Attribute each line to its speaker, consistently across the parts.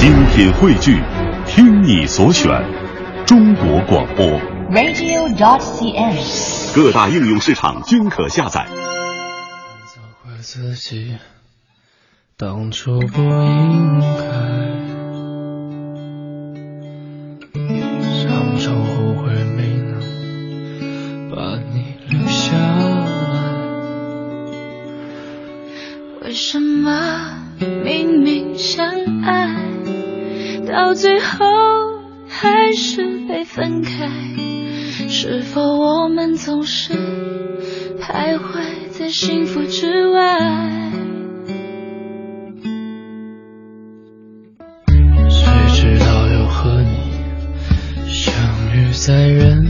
Speaker 1: 精品汇聚，听你所选，中国广播。
Speaker 2: radio.cn。
Speaker 1: 各大应用市场均可下载。
Speaker 3: 责怪自己当初不应该，常常后悔没能把你留下来。
Speaker 4: 为什么明明相爱，到最后还是被分开？是否我们总是徘徊在幸福之外？
Speaker 3: 谁知道又和你相遇在人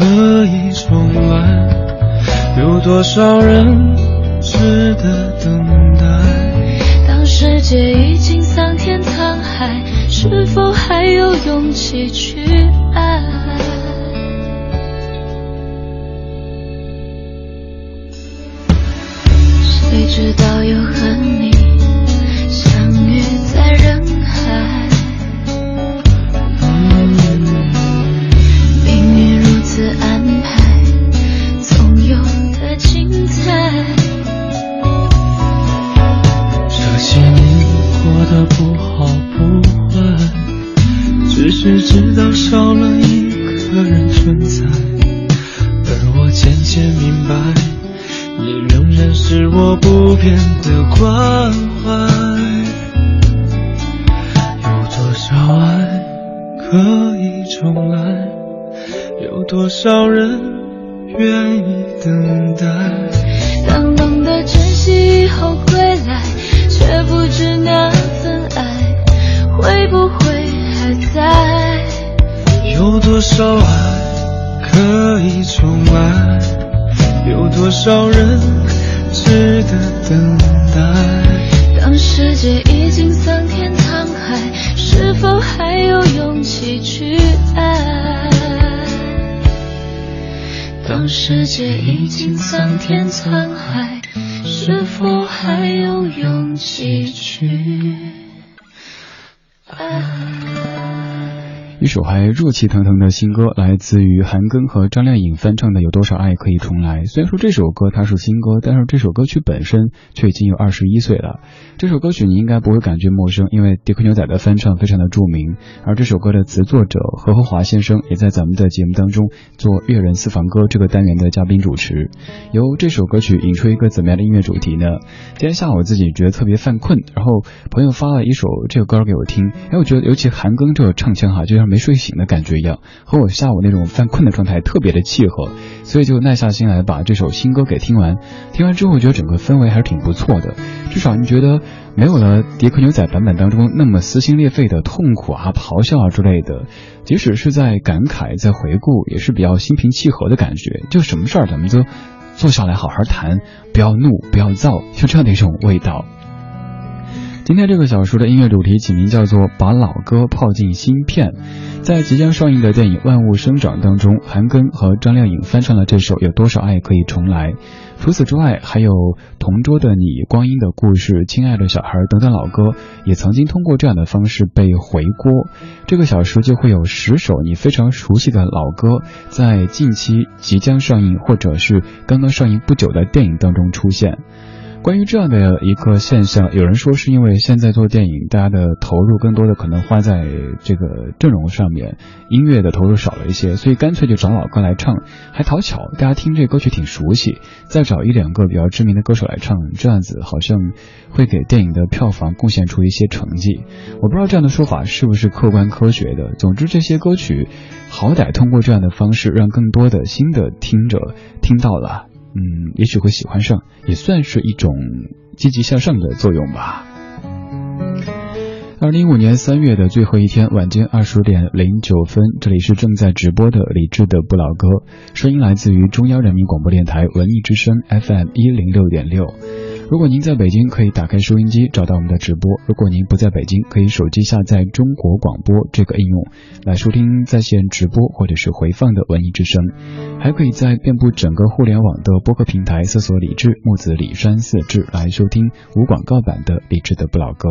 Speaker 3: 可以重来？有多少人值得等待？
Speaker 4: 当世界已经桑田沧海，是否还有勇气去爱？谁知道又和你当世界已经桑田沧海，是否还有勇气去爱？
Speaker 5: 一首还热气腾腾的新歌，来自于韩庚和张靓颖翻唱的《有多少爱可以重来》。虽然说这首歌它是新歌，但是这首歌曲本身却已经有二十一岁了。这首歌曲你应该不会感觉陌生，因为迪克牛仔的翻唱非常的著名。而这首歌的词作者何和华先生也在咱们的节目当中做粤人私房歌这个单元的嘉宾主持。由这首歌曲引出一个怎么样的音乐主题呢？今天下午自己觉得特别犯困，然后朋友发了一首这个歌给我听，哎，我觉得尤其韩庚这个唱腔哈，就像没睡醒的感觉一样，和我下午那种犯困的状态特别的契合，所以就耐下心来把这首新歌给听完。听完之后，觉得整个氛围还是挺不错的，至少你觉得没有了迪克牛仔版本当中那么撕心裂肺的痛苦啊、咆哮啊之类的，即使是在感慨、在回顾，也是比较心平气和的感觉。就什么事儿咱们都坐下来好好谈，不要怒，不要躁，就这样的一种味道。今天这个小说的音乐主题起名叫做《把老歌泡进芯片》。在即将上映的电影《万物生长》当中，韩庚和张靓颖翻唱了这首《有多少爱可以重来》。除此之外，还有《同桌的你》《光阴的故事》《亲爱的小孩》等等老歌，也曾经通过这样的方式被回锅。这个小说就会有十首你非常熟悉的老歌，在近期即将上映或者是刚刚上映不久的电影当中出现。关于这样的一个现象，有人说是因为现在做电影，大家的投入更多的可能花在这个阵容上面，音乐的投入少了一些，所以干脆就找老歌来唱，还讨巧，大家听这歌曲挺熟悉，再找一两个比较知名的歌手来唱，这样子好像会给电影的票房贡献出一些成绩。我不知道这样的说法是不是客观科学的。总之，这些歌曲好歹通过这样的方式，让更多的新的听者听到了。嗯，也许会喜欢上，也算是一种积极向上的作用吧。二零一五年三月的最后一天，晚间二十点零九分，这里是正在直播的李志的不老歌，声音来自于中央人民广播电台文艺之声 FM 一零六点六。如果您在北京，可以打开收音机找到我们的直播；如果您不在北京，可以手机下载中国广播这个应用来收听在线直播或者是回放的文艺之声。还可以在遍布整个互联网的播客平台搜索“李志木子李山四志”来收听无广告版的李志的不老歌。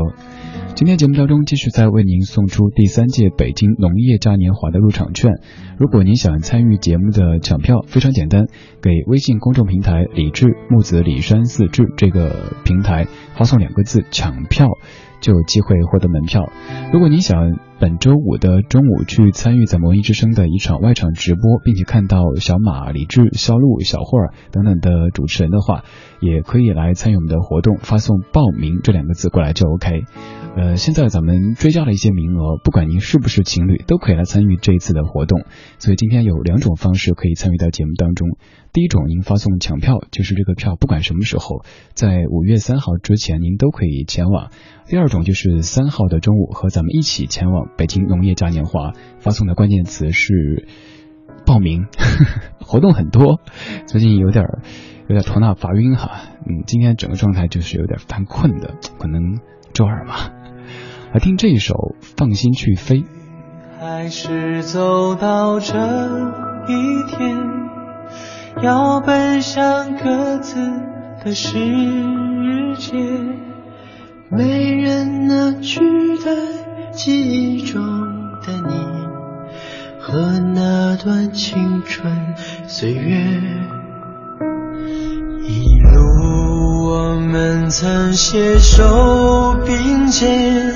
Speaker 5: 今天节目当中继续在为您送出第三届北京农业嘉年华的入场券。如果您想参与节目的抢票，非常简单，给微信公众平台“李志木子李山四志”这个。平台发送两个字“抢票”，就有机会获得门票。如果你想本周五的中午去参与在《魔音之声》的一场外场直播，并且看到小马、李志、肖路、小慧儿等等的主持人的话，也可以来参与我们的活动，发送“报名”这两个字过来就 OK。呃，现在咱们追加了一些名额，不管您是不是情侣，都可以来参与这一次的活动。所以今天有两种方式可以参与到节目当中。第一种，您发送抢票，就是这个票，不管什么时候，在五月三号之前，您都可以前往。第二种就是三号的中午和咱们一起前往北京农业嘉年华，发送的关键词是报名。活动很多，最近有点有点头脑发晕哈，嗯，今天整个状态就是有点犯困的，可能周二嘛。来听这一首《放心去飞》。
Speaker 3: 还是走到这一天，要奔向各自的世界，没人能取代记忆中的你和那段青春岁月。一路我们曾携手并肩。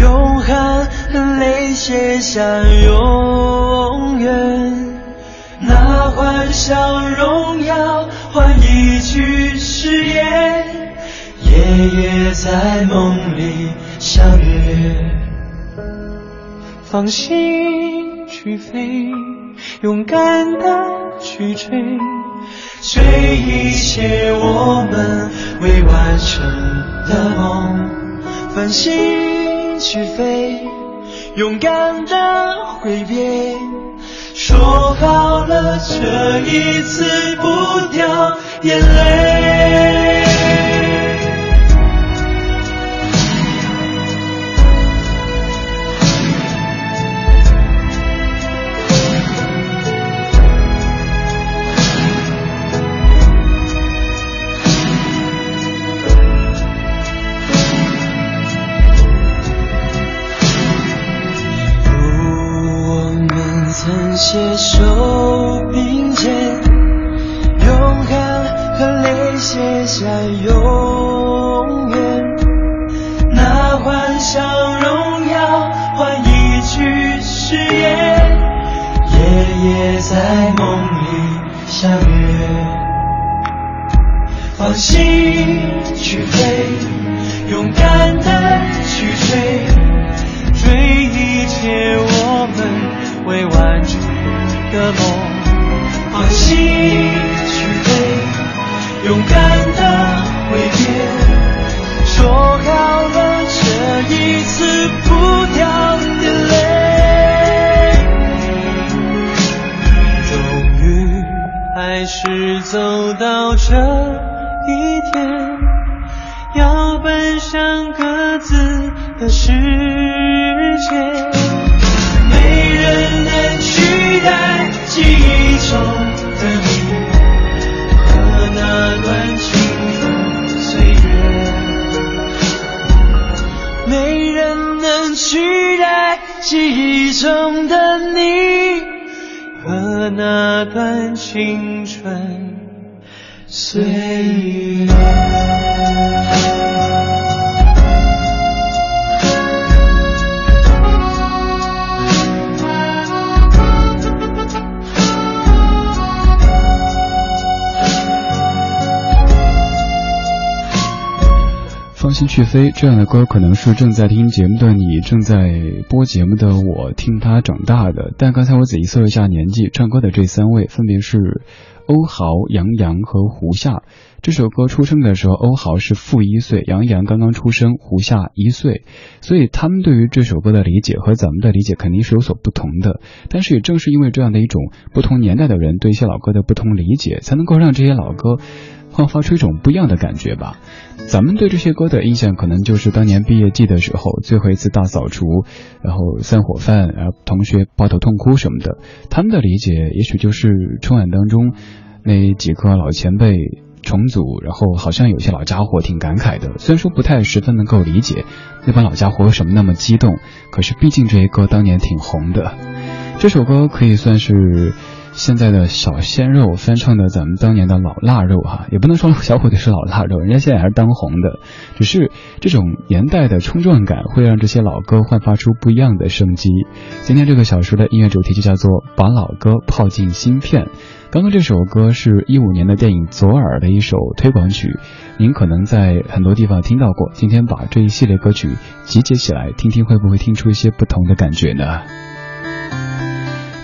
Speaker 3: 用汗和泪写下永远，那欢笑荣耀换一句誓言，夜夜在梦里相约。放心去飞，勇敢的去追，追一切我们未完成的梦。繁星。去飞，勇敢的挥别，说好了这一次不掉眼泪。取代记忆中的你和那段青春。岁月。
Speaker 5: 心去飞这样的歌，可能是正在听节目的你，正在播节目的我听他长大的。但刚才我仔细搜一下年纪，唱歌的这三位分别是欧豪、杨洋和胡夏。这首歌出生的时候，欧豪是负一岁，杨洋刚刚出生，胡夏一岁，所以他们对于这首歌的理解和咱们的理解肯定是有所不同的。但是也正是因为这样的一种不同年代的人对一些老歌的不同理解，才能够让这些老歌。焕发出一种不一样的感觉吧。咱们对这些歌的印象，可能就是当年毕业季的时候，最后一次大扫除，然后散伙饭，然后同学抱头痛哭什么的。他们的理解，也许就是春晚当中那几个老前辈重组，然后好像有些老家伙挺感慨的。虽然说不太十分能够理解那帮老家伙为什么那么激动，可是毕竟这些歌当年挺红的。这首歌可以算是。现在的小鲜肉翻唱的咱们当年的老腊肉哈，也不能说小虎队是老腊肉，人家现在还是当红的，只是这种年代的冲撞感会让这些老歌焕发出不一样的生机。今天这个小说的音乐主题就叫做把老歌泡进芯片。刚刚这首歌是一五年的电影《左耳》的一首推广曲，您可能在很多地方听到过。今天把这一系列歌曲集结起来听听，会不会听出一些不同的感觉呢？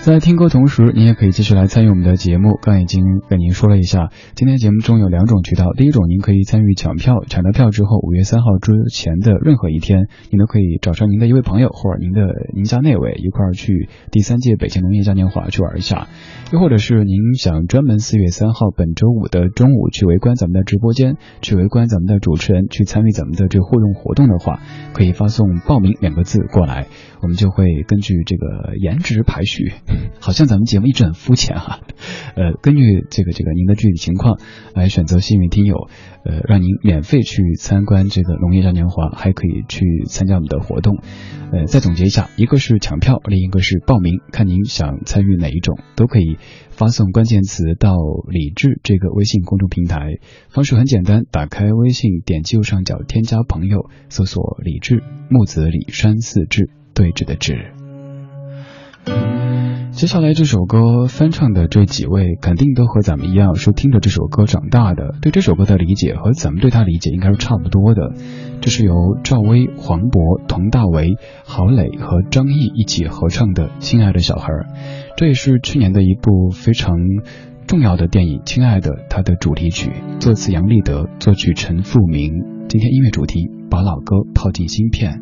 Speaker 5: 在听歌同时，您也可以继续来参与我们的节目。刚已经跟您说了一下，今天节目中有两种渠道。第一种，您可以参与抢票，抢到票之后，五月三号之前的任何一天，您都可以找上您的一位朋友或者您的您家那位一块儿去第三届北京农业嘉年华去玩一下。又或者是您想专门四月三号本周五的中午去围观咱们的直播间，去围观咱们的主持人，去参与咱们的这个互动活动的话，可以发送“报名”两个字过来，我们就会根据这个颜值排序。好像咱们节目一直很肤浅哈，呃，根据这个这个您的具体情况来选择幸运听友，呃，让您免费去参观这个农业嘉年华，还可以去参加我们的活动。呃，再总结一下，一个是抢票，另一个是报名，看您想参与哪一种，都可以发送关键词到李智这个微信公众平台，方式很简单，打开微信，点击右上角添加朋友，搜索李智木子李山寺志对峙的志。接下来这首歌翻唱的这几位，肯定都和咱们一样，是听着这首歌长大的，对这首歌的理解和咱们对他理解应该是差不多的。这是由赵薇、黄渤、佟大为、郝蕾和张译一起合唱的《亲爱的小孩》，这也是去年的一部非常重要的电影《亲爱的》它的主题曲，作词杨立德，作曲陈复明。今天音乐主题把老歌套进芯片。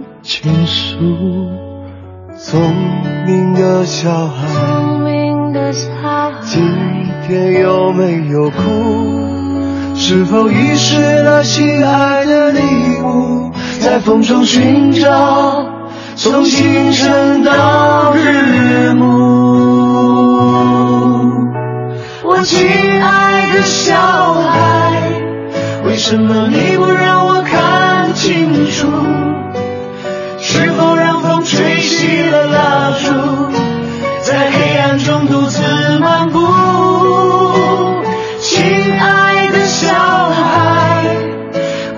Speaker 3: 倾诉？聪明的小孩，今天有没有哭？是否遗失了心爱的礼物？在风中寻找，从清晨到日暮。我亲爱的小孩，为什么你不让我看清楚？熄了蜡烛，在黑暗中独自漫步？亲爱的小孩，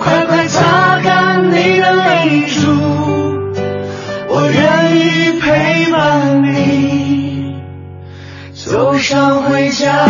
Speaker 3: 快快擦干你的泪珠，我愿意陪伴你走上回家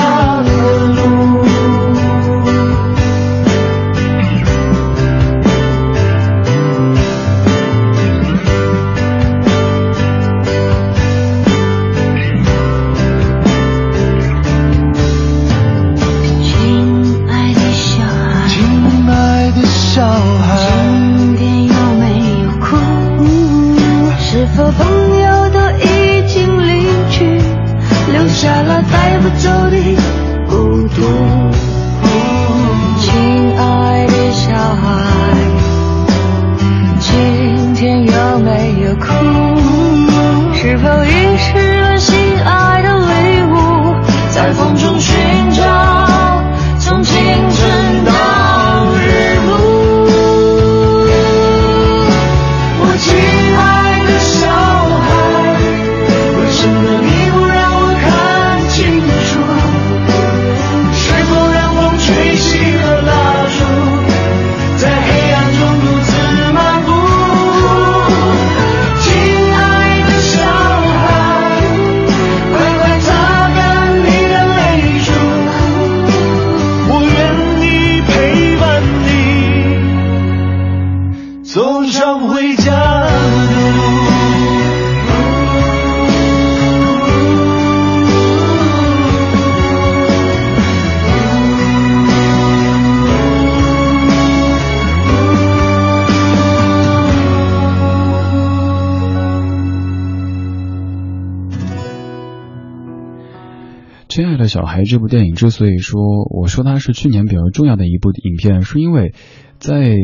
Speaker 4: 亲爱的小孩
Speaker 5: 这部电影之所以说我说它是去年比较重要的一部影片，是因为在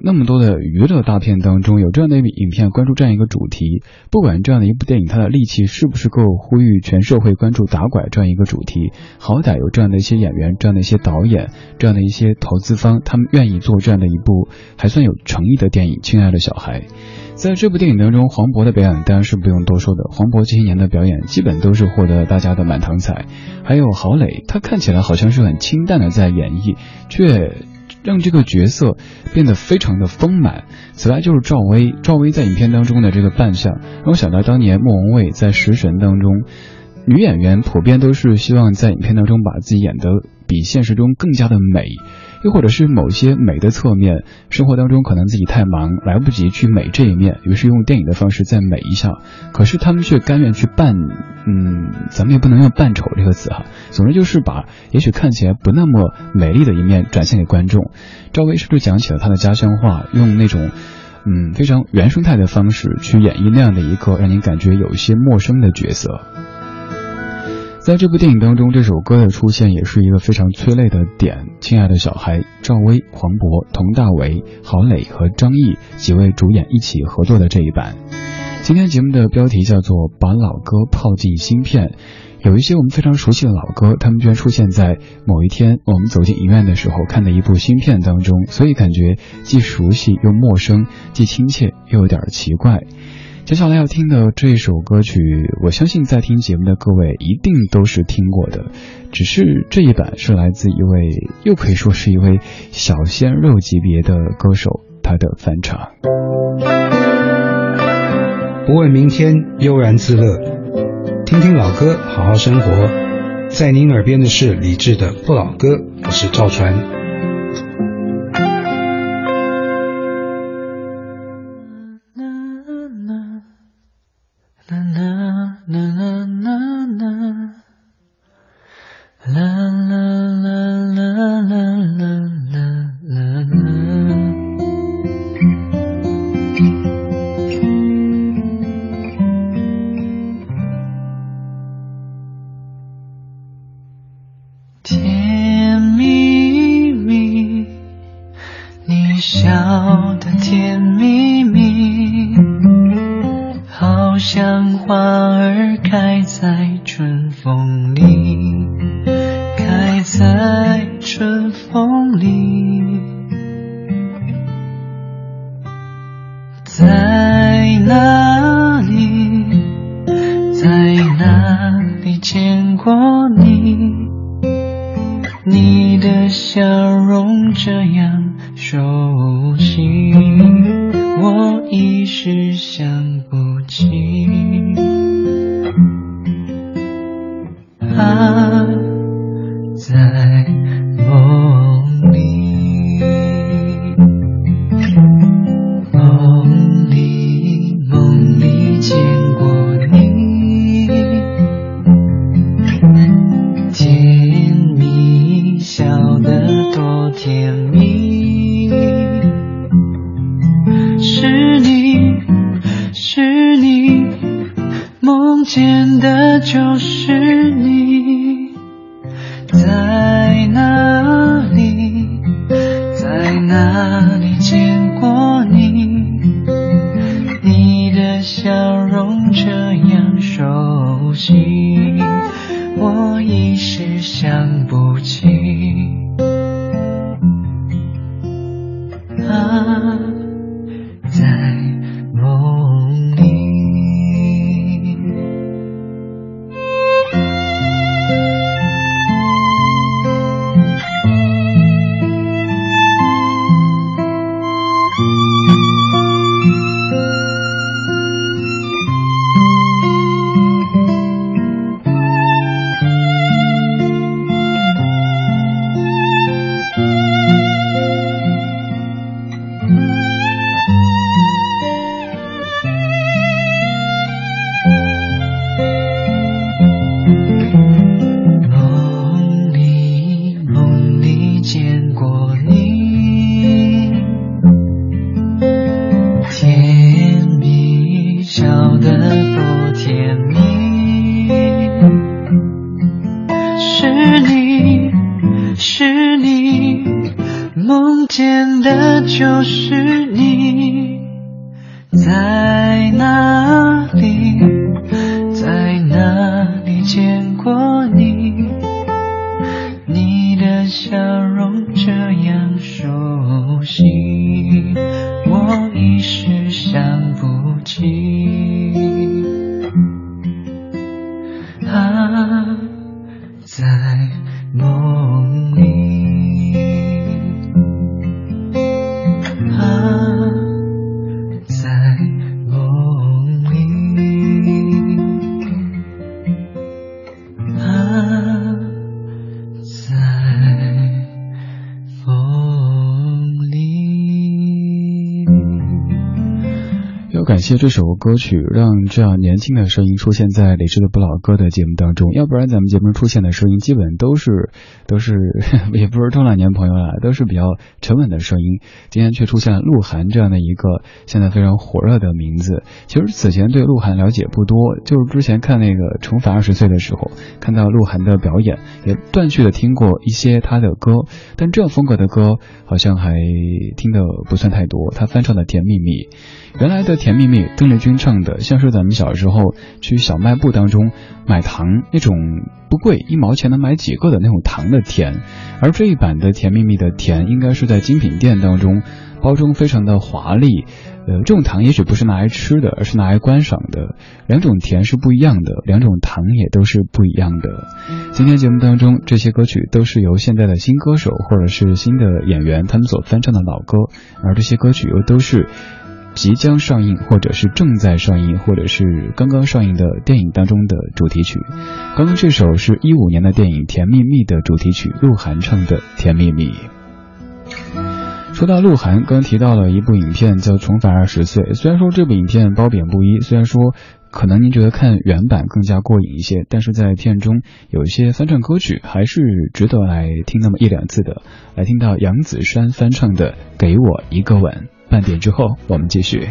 Speaker 5: 那么多的娱乐大片当中，有这样的一部影片关注这样一个主题。不管这样的一部电影它的力气是不是够呼吁全社会关注打拐这样一个主题，好歹有这样的一些演员、这样的一些导演、这样的一些投资方，他们愿意做这样的一部还算有诚意的电影。亲爱的小孩。在这部电影当中，黄渤的表演当然是不用多说的。黄渤这些年的表演基本都是获得大家的满堂彩。还有郝蕾，她看起来好像是很清淡的在演绎，却让这个角色变得非常的丰满。此外就是赵薇，赵薇在影片当中的这个扮相，让我想到当年莫文蔚在《食神》当中，女演员普遍都是希望在影片当中把自己演得比现实中更加的美。又或者是某些美的侧面，生活当中可能自己太忙，来不及去美这一面，于是用电影的方式再美一下。可是他们却甘愿去扮，嗯，咱们也不能用扮丑这个词哈。总之就是把也许看起来不那么美丽的一面展现给观众。赵薇是不是讲起了她的家乡话，用那种嗯非常原生态的方式去演绎那样的一个让您感觉有一些陌生的角色。在这部电影当中，这首歌的出现也是一个非常催泪的点。亲爱的小孩，赵薇、黄渤、佟大为、郝蕾和张译几位主演一起合作的这一版。今天节目的标题叫做《把老歌泡进新片》，有一些我们非常熟悉的老歌，他们居然出现在某一天我们走进影院的时候看的一部新片当中，所以感觉既熟悉又陌生，既亲切又有点奇怪。接下来要听的这一首歌曲，我相信在听节目的各位一定都是听过的，只是这一版是来自一位又可以说是一位小鲜肉级别的歌手，他的翻唱。
Speaker 6: 不问明天，悠然自乐，听听老歌，好好生活。在您耳边的是李志的《不老歌》，我是赵传。
Speaker 7: 见
Speaker 5: 谢这首歌曲，让这样年轻的声音出现在李志的不老歌的节目当中。要不然咱们节目出现的声音，基本都是都是 也不是中老年朋友了，都是比较沉稳的声音。今天却出现了鹿晗这样的一个现在非常火热的名字。其实此前对鹿晗了解不多，就是之前看那个《重返二十岁》的时候，看到鹿晗的表演，也断续的听过一些他的歌，但这样风格的歌好像还听的不算太多。他翻唱的《甜蜜蜜》。原来的《甜蜜蜜》，邓丽君唱的，像是咱们小时候去小卖部当中买糖那种不贵，一毛钱能买几个的那种糖的甜。而这一版的《甜蜜蜜》的甜，应该是在精品店当中包装非常的华丽。呃，这种糖也许不是拿来吃的，而是拿来观赏的。两种甜是不一样的，两种糖也都是不一样的。今天节目当中，这些歌曲都是由现在的新歌手或者是新的演员他们所翻唱的老歌，而这些歌曲又都是。即将上映，或者是正在上映，或者是刚刚上映的电影当中的主题曲。刚刚这首是一五年的电影《甜蜜蜜》的主题曲，鹿晗唱的《甜蜜蜜》。说到鹿晗，刚提到了一部影片叫《重返二十岁》，虽然说这部影片褒贬不一，虽然说可能您觉得看原版更加过瘾一些，但是在片中有一些翻唱歌曲还是值得来听那么一两次的。来听到杨子姗翻唱的《给我一个吻》。半点之后，我们继续。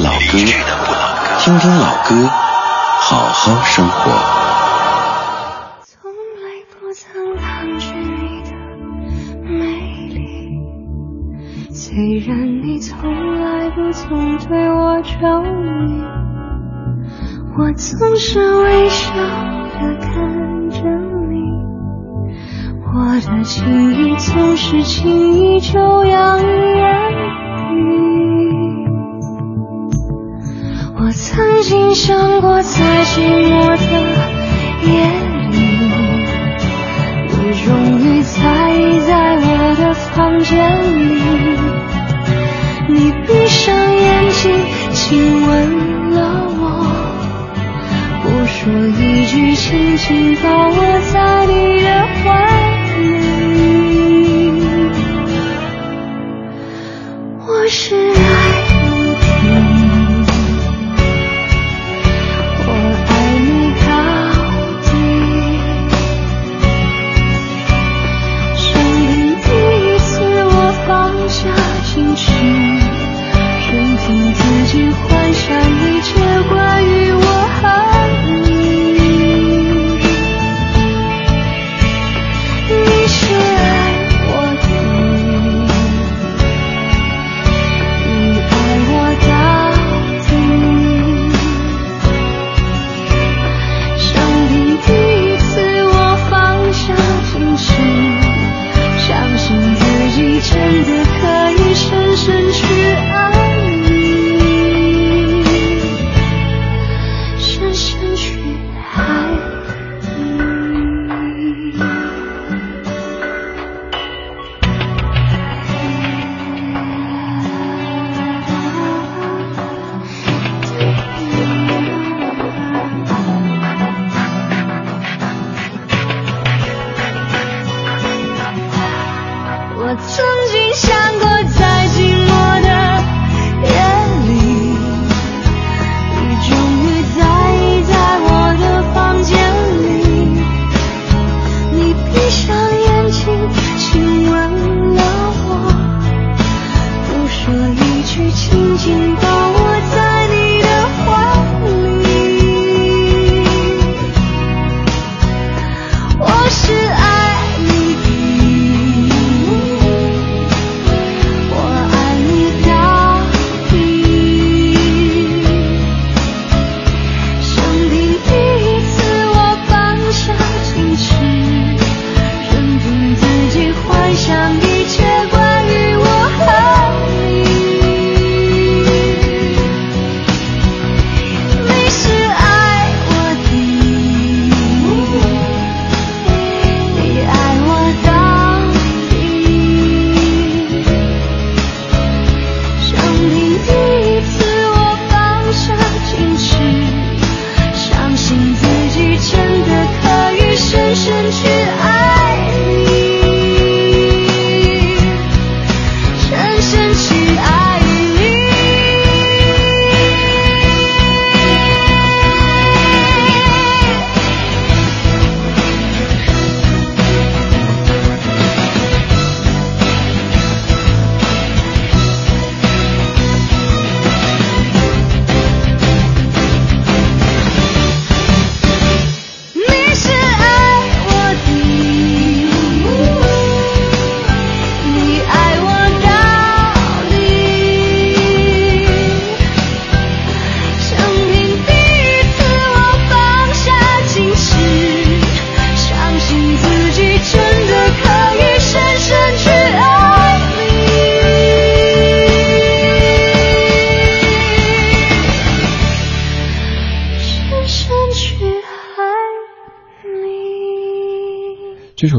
Speaker 8: 老歌，听听老歌，好好生活。
Speaker 4: 从来不曾抗拒你的美丽，虽然你从来不曾对我着迷，我总是微笑的看着你，我的情意总是轻易就扬言于。曾经想过，在寂寞的夜里，你终于在意在我的房间里。你闭上眼睛，亲吻了我，不说一句，轻轻抱我在你的怀里。我是爱凭自己幻想一切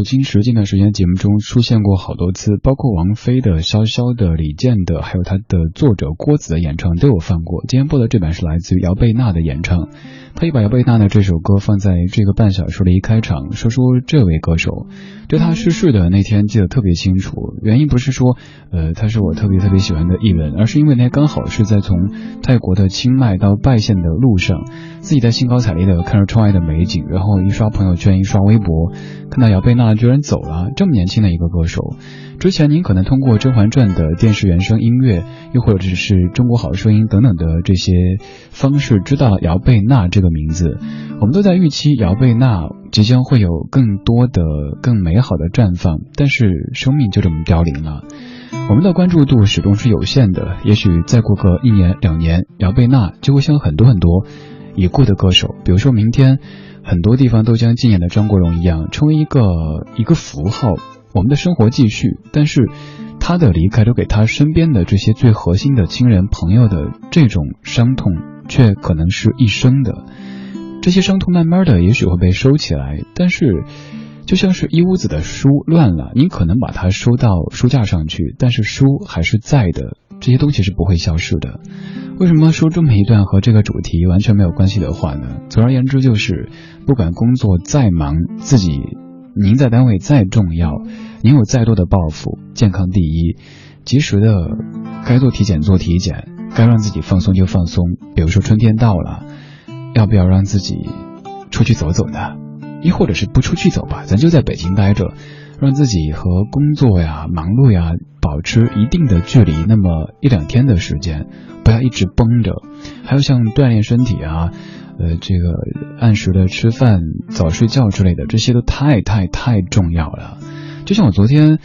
Speaker 4: 《
Speaker 5: 金石》近段时间节目中出现过好多次，包括王菲的、潇潇的、李健的，还有他的作者郭子的演唱都有放过。今天播的这版是来自于姚贝娜的演唱，他也把姚贝娜的这首歌放在这个半小时的一开场，说说这位歌手。对他逝世的那天记得特别清楚，原因不是说，呃，他是我特别特别喜欢的艺人，而是因为那天刚好是在从泰国的清迈到拜县的路上，自己在兴高采烈的看着窗外的美景，然后一刷朋友圈，一刷微博，看到姚。贝娜居然走了，这么年轻的一个歌手。之前您可能通过《甄嬛传》的电视原声音乐，又或者是《中国好声音》等等的这些方式，知道了姚贝娜这个名字。我们都在预期姚贝娜即将会有更多的、更美好的绽放，但是生命就这么凋零了。我们的关注度始终是有限的，也许再过个一年两年，姚贝娜就会像很多很多已故的歌手，比如说明天。很多地方都将纪念的张国荣一样，成为一个一个符号。我们的生活继续，但是他的离开，都给他身边的这些最核心的亲人朋友的这种伤痛，却可能是一生的。这些伤痛慢慢的，也许会被收起来，但是就像是一屋子的书乱了，你可能把它收到书架上去，但是书还是在的，这些东西是不会消失的。为什么说这么一段和这个主题完全没有关系的话呢？总而言之，就是不管工作再忙，自己您在单位再重要，您有再多的抱负，健康第一，及时的该做体检做体检，该让自己放松就放松。比如说春天到了，要不要让自己出去走走呢？亦或者是不出去走吧，咱就在北京待着，让自己和工作呀、忙碌呀保持一定的距离，那么一两天的时间。不要一直绷着，还有像锻炼身体啊，呃，这个按时的吃饭、早睡觉之类的，这些都太太太重要了。就像我昨天，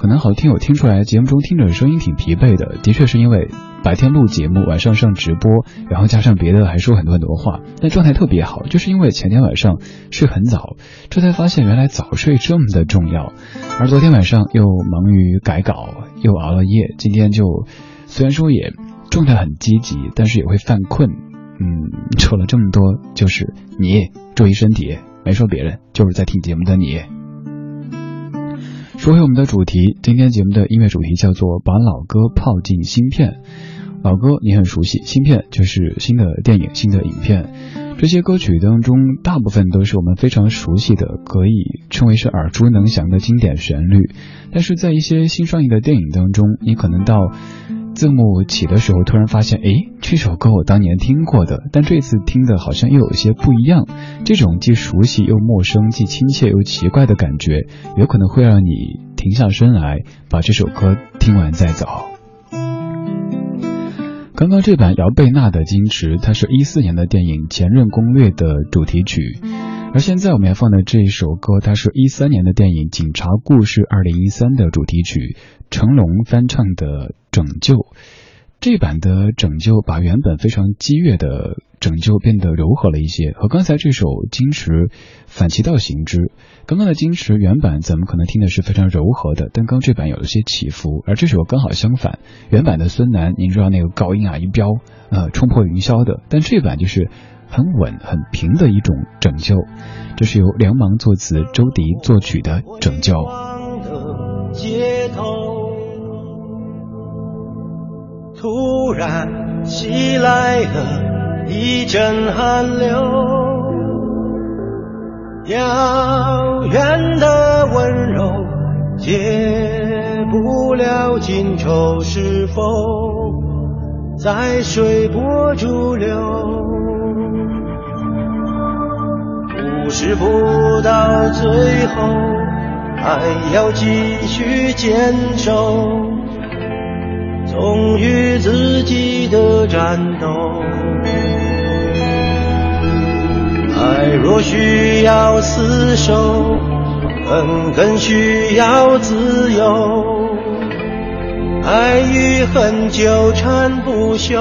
Speaker 5: 可能好多听友听出来，节目中听着声音挺疲惫的，的确是因为白天录节目，晚上上直播，然后加上别的还说很多很多话，但状态特别好，就是因为前天晚上睡很早，这才发现原来早睡这么的重要。而昨天晚上又忙于改稿，又熬了夜，今天就虽然说也。状态很积极，但是也会犯困。嗯，说了这么多，就是你注意身体，没说别人，就是在听节目的你。说回我们的主题，今天节目的音乐主题叫做“把老歌泡进芯片”。老歌你很熟悉，芯片就是新的电影、新的影片。这些歌曲当中，大部分都是我们非常熟悉的，可以称为是耳熟能详的经典旋律。但是在一些新上映的电影当中，你可能到。字幕起的时候，突然发现，哎，这首歌我当年听过的，但这次听的好像又有些不一样。这种既熟悉又陌生，既亲切又奇怪的感觉，有可能会让你停下身来，把这首歌听完再走。刚刚这版姚贝娜的《矜持》，它是一四年的电影《前任攻略》的主题曲。而现在我们要放的这一首歌，它是一三年的电影《警察故事二零一三》的主题曲，成龙翻唱的《拯救》。这版的《拯救》把原本非常激越的《拯救》变得柔和了一些，和刚才这首《矜持》反其道行之。刚刚的《矜持》原版咱们可能听的是非常柔和的，但刚这版有一些起伏，而这首刚好相反。原版的孙楠，您知道那个高音啊一飙，呃冲破云霄的，但这版就是。很稳、很平的一种拯救，这是由梁芒作词、周迪作曲的《拯救》。
Speaker 3: 街头突然袭来了一阵寒流，遥远的温柔解不了今愁，是否在随波逐流？故事不到最后，还要继续坚守，忠于自己的战斗。爱若需要厮守，恨更需要自由。爱与恨纠缠不休。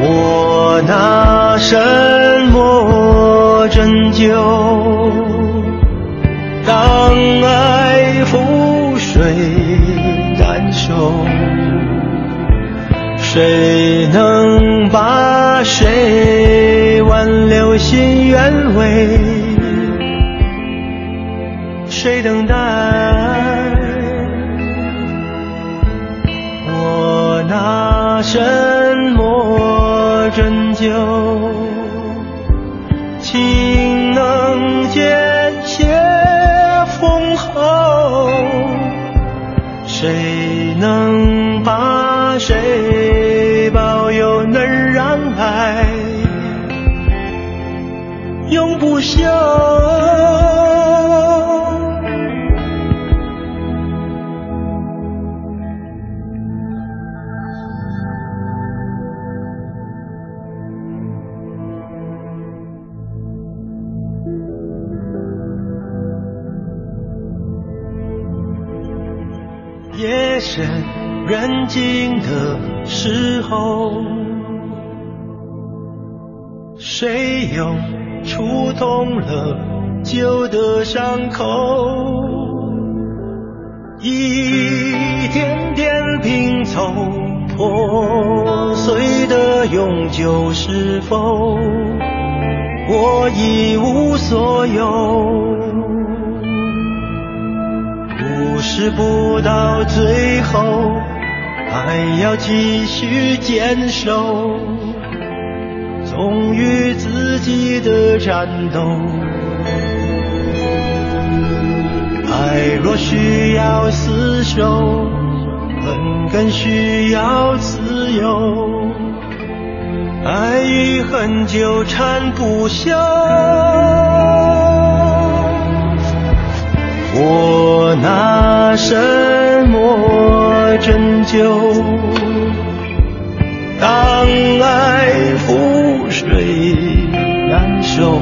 Speaker 3: 我拿什么拯救？当爱覆水难收，谁能把谁挽留心原委，谁等待？我拿什拯救？情能见血封喉，谁能把谁保佑？能让爱永不朽。深人静的时候，谁又触痛了旧的伤口？一点点拼凑破碎的永久，是否我一无所有？是不到最后，还要继续坚守，忠于自己的战斗。爱若需要厮守，恨更需要自由。爱与恨纠缠不休。我拿什么拯救？当爱覆水难收，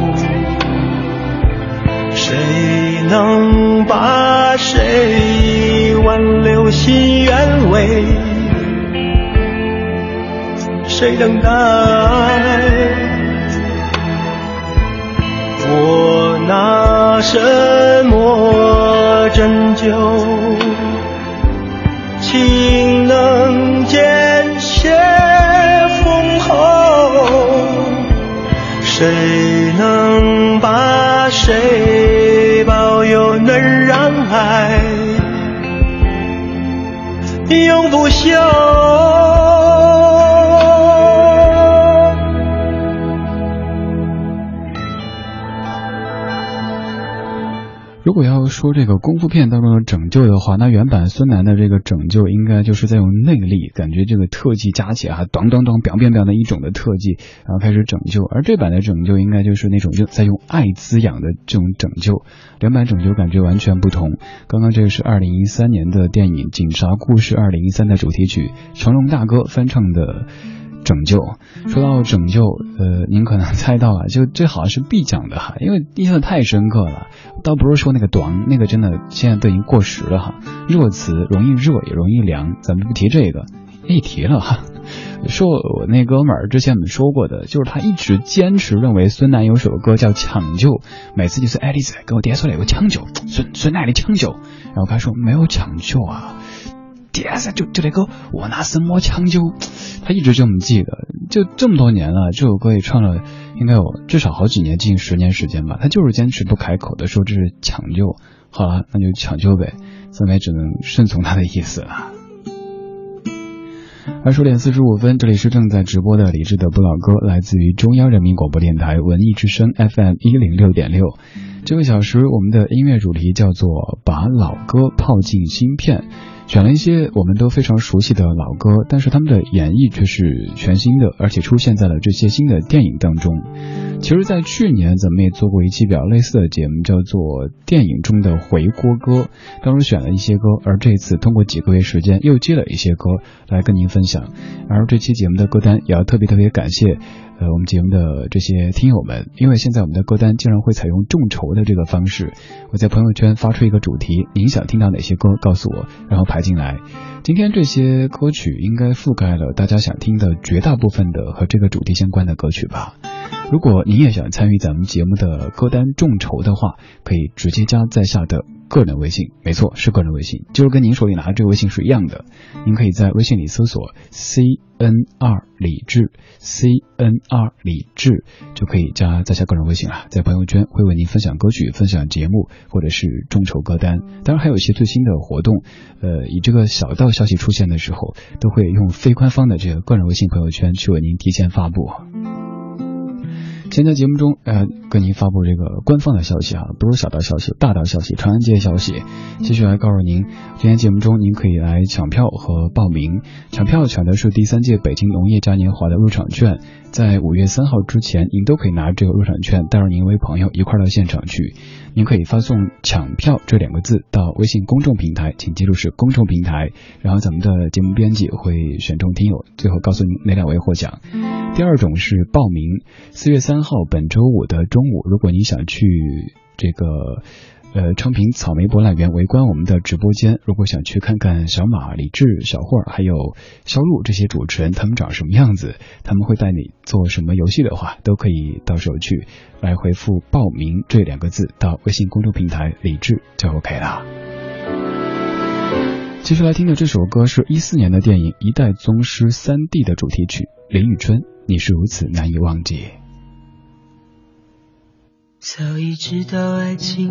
Speaker 3: 谁能把谁挽留心愿为？谁等待？我拿什么拯救？情能见血封喉，谁能把谁保佑？能让爱永不朽。
Speaker 5: 说这个功夫片当中的拯救的话，那原版孙楠的这个拯救应该就是在用内力，感觉这个特技加起来啊，当当当，表变表的一种的特技，然后开始拯救。而这版的拯救应该就是那种就在用爱滋养的这种拯救，两版拯救感觉完全不同。刚刚这个是二零一三年的电影《警察故事二零一三》的主题曲，成龙大哥翻唱的。拯救，说到拯救，呃，您可能 猜到啊，就这好像是必讲的哈，因为印象太深刻了。倒不是说那个短，那个真的现在都已经过时了哈。热词容易热也容易凉，咱们不提这个，一提了哈。说我那哥们儿之前我们说过的，就是他一直坚持认为孙楠有首歌叫抢救，每次就是爱丽丝给我叠出来有个抢救，孙孙楠的抢救，然后他说没有抢救啊。第三就就那个我拿什么抢救？他一直这么记得，就这么多年了，这首歌也唱了，应该有至少好几年，近十年时间吧。他就是坚持不开口的说这是抢救，好了，那就抢救呗，咱们也只能顺从他的意思了。二十点四十五分，这里是正在直播的李志的不老歌，来自于中央人民广播电台文艺之声 FM 一零六点六。这个小时我们的音乐主题叫做把老歌泡进芯片。选了一些我们都非常熟悉的老歌，但是他们的演绎却是全新的，而且出现在了这些新的电影当中。其实，在去年咱们也做过一期比较类似的节目，叫做《电影中的回锅歌》，当中选了一些歌，而这次通过几个月时间又接了一些歌来跟您分享。而这期节目的歌单也要特别特别感谢。呃，我们节目的这些听友们，因为现在我们的歌单竟然会采用众筹的这个方式，我在朋友圈发出一个主题，您想听到哪些歌，告诉我，然后排进来。今天这些歌曲应该覆盖了大家想听的绝大部分的和这个主题相关的歌曲吧。如果您也想参与咱们节目的歌单众筹的话，可以直接加在下的。个人微信，没错，是个人微信，就是跟您手里拿的这个微信是一样的。您可以在微信里搜索 C N R 李志，C N R 李志就可以加在下个人微信了。在朋友圈会为您分享歌曲、分享节目或者是众筹歌单，当然还有一些最新的活动。呃，以这个小道消息出现的时候，都会用非官方的这个个人微信朋友圈去为您提前发布。先在节目中，呃，跟您发布这个官方的消息啊，不是小道消息，大道消息，长安街消息。继续来告诉您，今天节目中您可以来抢票和报名。抢票抢的是第三届北京农业嘉年华的入场券，在五月三号之前，您都可以拿这个入场券带着您一位朋友一块到现场去。您可以发送“抢票”这两个字到微信公众平台，请记录是公众平台。然后咱们的节目编辑会选中听友，最后告诉您哪两位获奖。第二种是报名，四月三号本周五的中午，如果您想去这个呃昌平草莓博览园围观我们的直播间，如果想去看看小马、李志、小霍儿还有肖路这些主持人他们长什么样子，他们会带你做什么游戏的话，都可以到时候去来回复报名这两个字到微信公众平台李志就 OK 了。接下来听的这首歌是一四年的电影《一代宗师》三 D 的主题曲，林宇春。你是如此难以忘记。
Speaker 4: 早已知道爱情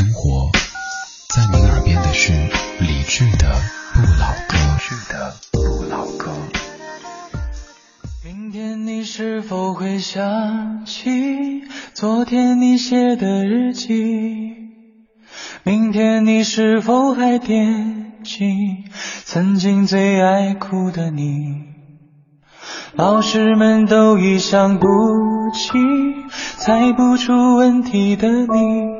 Speaker 4: 生活在您耳边的是
Speaker 5: 理智的不老歌。的不老歌
Speaker 7: 明天你是
Speaker 4: 否
Speaker 7: 会想起昨天你写的日记？明天你是否
Speaker 4: 还惦记曾经最爱哭的你？老师们都已想不起猜不出问题的你。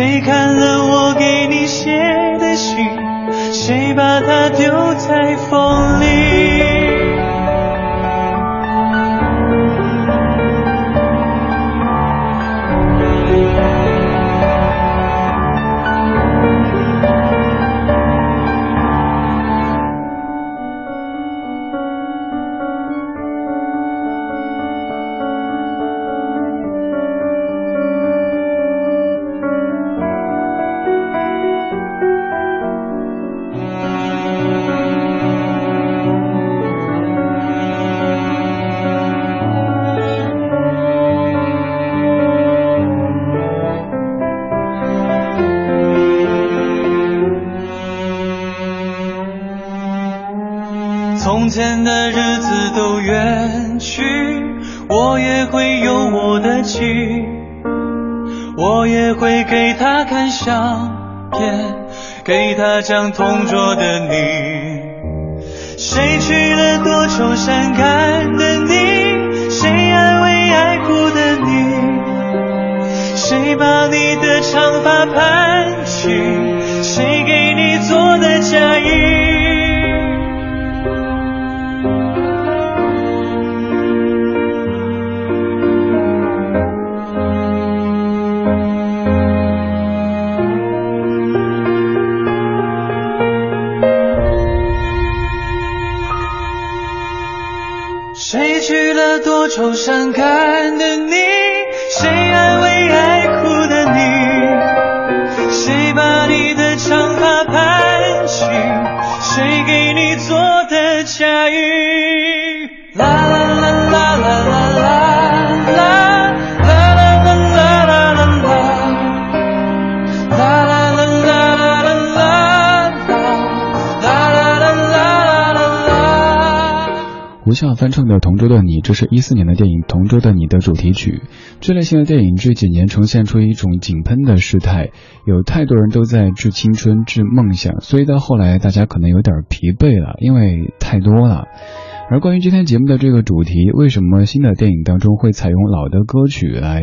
Speaker 7: 谁看了我给你写的信？谁把它丢在
Speaker 5: 夏翻唱的《同桌的你》，这是一四年的电影《同桌的你》的主题曲。这类型的电影这几年呈现出一种井喷的事态，有太多人都在致青春、致梦想，所以到后来大家可能有点疲惫了，因为太多了。而关于今天节目的这个主题，为什么新的电影当中会采用老的歌曲来？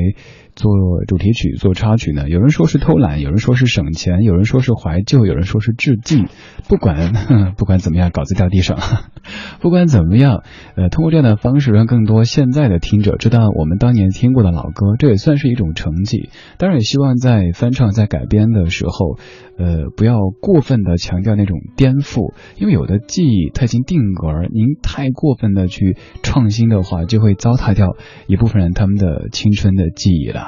Speaker 5: 做主题曲、做插曲呢？有人说是偷懒，有人说是省钱，有人说是怀旧，有人说是致敬。不管 不管怎么样，稿子掉地上。不管怎么样，呃，通过这样的方式，让更多现在的听者知道我们当年听过的老歌，这也算是一种成绩。当然，也希望在翻唱、在改编的时候，呃，不要过分的强调那种颠覆，因为有的记忆它已经定格，您太过分的去创新的话，就会糟蹋掉一部分人他们的青春的记忆了。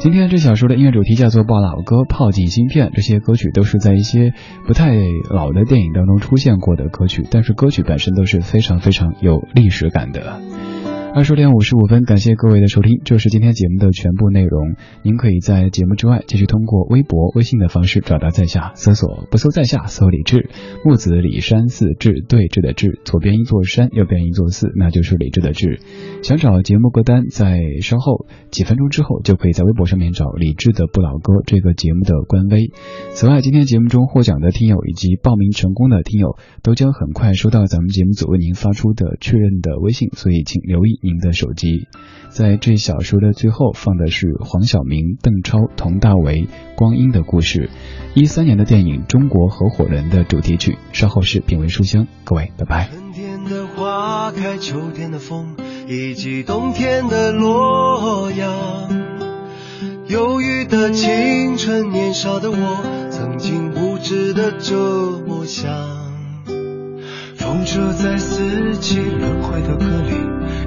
Speaker 5: 今天这小说的音乐主题叫做《爆老歌泡进芯片》，这些歌曲都是在一些不太老的电影当中出现过的歌曲，但是歌曲本身都是非常非常有历史感的。二十点五十五分，感谢各位的收听，这是今天节目的全部内容。您可以在节目之外继续通过微博、微信的方式找到在下，搜索不搜在下，搜李志，木子李山寺志对峙的志，左边一座山，右边一座寺，那就是李志的志。想找节目歌单，在稍后几分钟之后就可以在微博上面找李志的不老歌这个节目的官微。此外，今天节目中获奖的听友以及报名成功的听友，都将很快收到咱们节目组为您发出的确认的微信，所以请留意。您的手机。在这小说的最后放的是黄晓明、邓超、佟大为、光阴的故事，一三年的电影《中国合伙人》的主题曲。稍后是品味书香，各位拜拜。
Speaker 9: 春天的花开，秋天的风，以及冬天的洛阳。忧郁的青春，年少的我，曾经无知的这么想。
Speaker 10: 风车在四季轮回的歌里，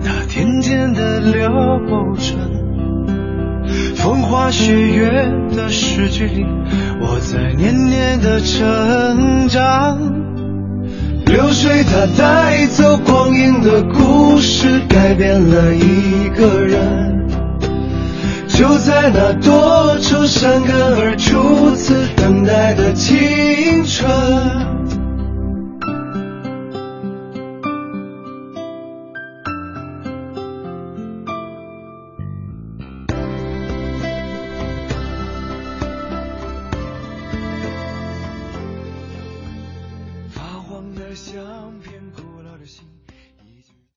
Speaker 10: 它甜甜的流转。风花雪月的诗句里，我在年年的成长。
Speaker 9: 流水它带走光阴的故事，改变了一个人。就在那多愁善感而初次等待的青春，